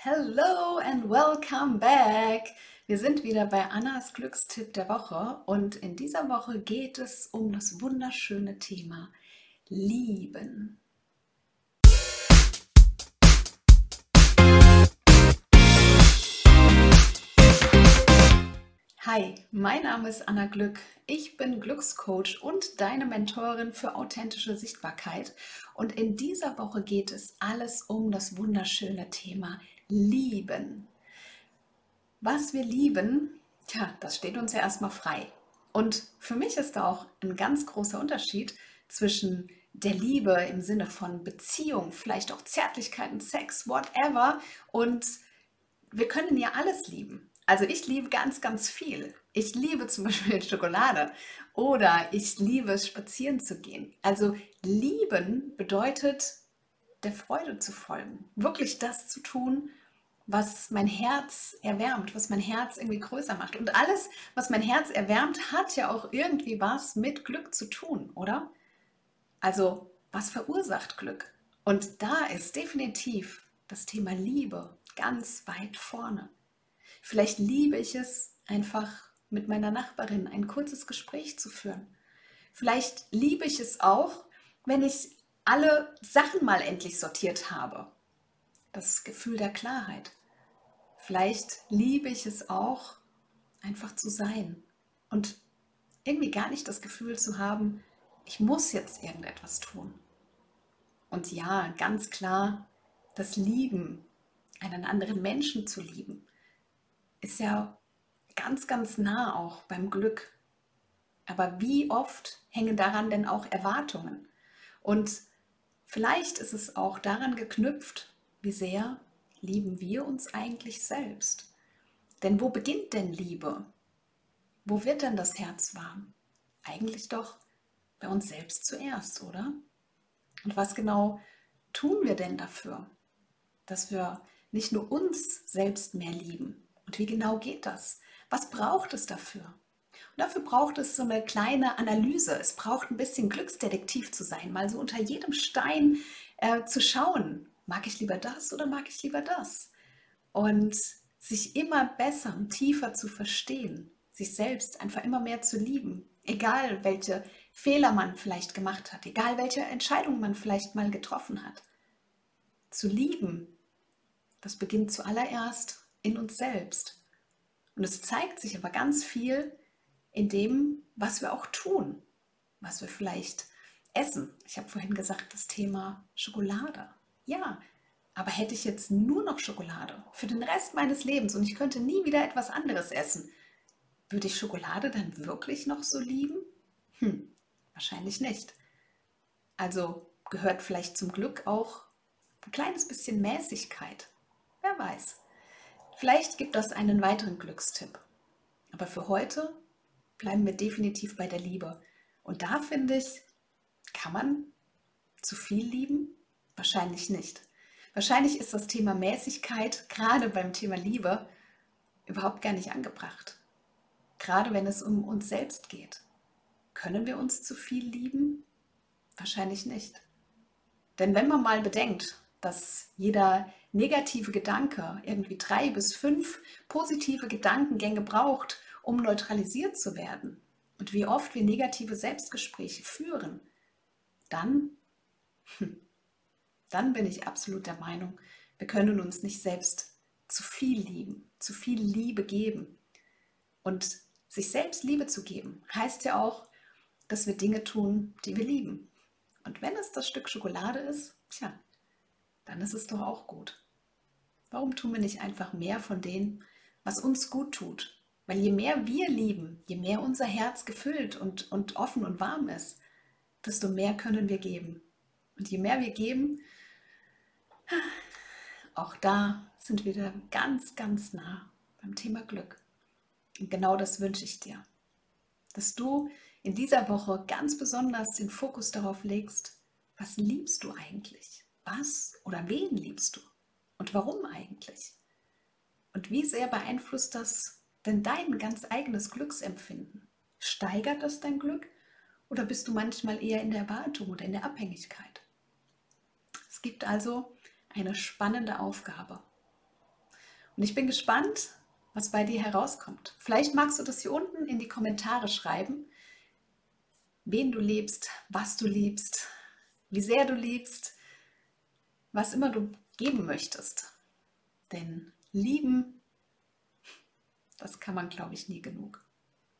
Hello and welcome back. Wir sind wieder bei Annas Glückstipp der Woche und in dieser Woche geht es um das wunderschöne Thema Lieben. Hi, mein Name ist Anna Glück. Ich bin Glückscoach und deine Mentorin für authentische Sichtbarkeit. Und in dieser Woche geht es alles um das wunderschöne Thema lieben. Was wir lieben, tja, das steht uns ja erstmal frei. Und für mich ist da auch ein ganz großer Unterschied zwischen der Liebe im Sinne von Beziehung, vielleicht auch Zärtlichkeiten, Sex, whatever. Und wir können ja alles lieben. Also ich liebe ganz, ganz viel. Ich liebe zum Beispiel Schokolade oder ich liebe es, spazieren zu gehen. Also lieben bedeutet, der Freude zu folgen. Wirklich das zu tun, was mein Herz erwärmt, was mein Herz irgendwie größer macht. Und alles, was mein Herz erwärmt, hat ja auch irgendwie was mit Glück zu tun, oder? Also, was verursacht Glück? Und da ist definitiv das Thema Liebe ganz weit vorne. Vielleicht liebe ich es einfach mit meiner Nachbarin ein kurzes Gespräch zu führen. Vielleicht liebe ich es auch, wenn ich alle Sachen mal endlich sortiert habe. Das Gefühl der Klarheit. Vielleicht liebe ich es auch, einfach zu sein und irgendwie gar nicht das Gefühl zu haben, ich muss jetzt irgendetwas tun. Und ja, ganz klar, das Lieben, einen anderen Menschen zu lieben, ist ja ganz, ganz nah auch beim Glück. Aber wie oft hängen daran denn auch Erwartungen? Und vielleicht ist es auch daran geknüpft, wie sehr lieben wir uns eigentlich selbst? Denn wo beginnt denn Liebe? Wo wird denn das Herz warm? Eigentlich doch bei uns selbst zuerst, oder? Und was genau tun wir denn dafür, dass wir nicht nur uns selbst mehr lieben? Und wie genau geht das? Was braucht es dafür? Und dafür braucht es so eine kleine Analyse. Es braucht ein bisschen Glücksdetektiv zu sein, mal so unter jedem Stein äh, zu schauen, mag ich lieber das oder mag ich lieber das? Und sich immer besser und tiefer zu verstehen, sich selbst einfach immer mehr zu lieben, egal welche Fehler man vielleicht gemacht hat, egal welche Entscheidung man vielleicht mal getroffen hat. Zu lieben, das beginnt zuallererst in uns selbst. Und es zeigt sich aber ganz viel in dem, was wir auch tun, was wir vielleicht essen. Ich habe vorhin gesagt, das Thema Schokolade. Ja, aber hätte ich jetzt nur noch Schokolade für den Rest meines Lebens und ich könnte nie wieder etwas anderes essen, würde ich Schokolade dann wirklich noch so lieben? Hm, wahrscheinlich nicht. Also gehört vielleicht zum Glück auch ein kleines bisschen Mäßigkeit. Wer weiß. Vielleicht gibt das einen weiteren Glückstipp. Aber für heute bleiben wir definitiv bei der Liebe. Und da finde ich, kann man zu viel lieben? Wahrscheinlich nicht. Wahrscheinlich ist das Thema Mäßigkeit gerade beim Thema Liebe überhaupt gar nicht angebracht. Gerade wenn es um uns selbst geht. Können wir uns zu viel lieben? Wahrscheinlich nicht. Denn wenn man mal bedenkt, dass jeder negative Gedanke irgendwie drei bis fünf positive Gedankengänge braucht, um neutralisiert zu werden, und wie oft wir negative Selbstgespräche führen, dann hm, dann bin ich absolut der Meinung, wir können uns nicht selbst zu viel lieben, zu viel Liebe geben. Und sich selbst Liebe zu geben, heißt ja auch, dass wir Dinge tun, die wir lieben. Und wenn es das Stück Schokolade ist, tja, dann ist es doch auch gut. Warum tun wir nicht einfach mehr von dem, was uns gut tut? Weil je mehr wir lieben, je mehr unser Herz gefüllt und, und offen und warm ist, desto mehr können wir geben. Und je mehr wir geben, auch da sind wir wieder ganz, ganz nah beim Thema Glück. Und genau das wünsche ich dir, dass du in dieser Woche ganz besonders den Fokus darauf legst, was liebst du eigentlich? Was oder wen liebst du? Und warum eigentlich? Und wie sehr beeinflusst das denn dein ganz eigenes Glücksempfinden? Steigert das dein Glück oder bist du manchmal eher in der Erwartung oder in der Abhängigkeit? Es gibt also eine spannende Aufgabe. Und ich bin gespannt, was bei dir herauskommt. Vielleicht magst du das hier unten in die Kommentare schreiben, wen du liebst, was du liebst, wie sehr du liebst, was immer du geben möchtest. Denn lieben, das kann man, glaube ich, nie genug.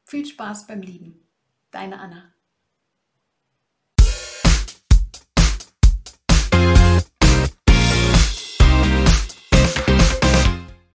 Viel Spaß beim Lieben. Deine Anna.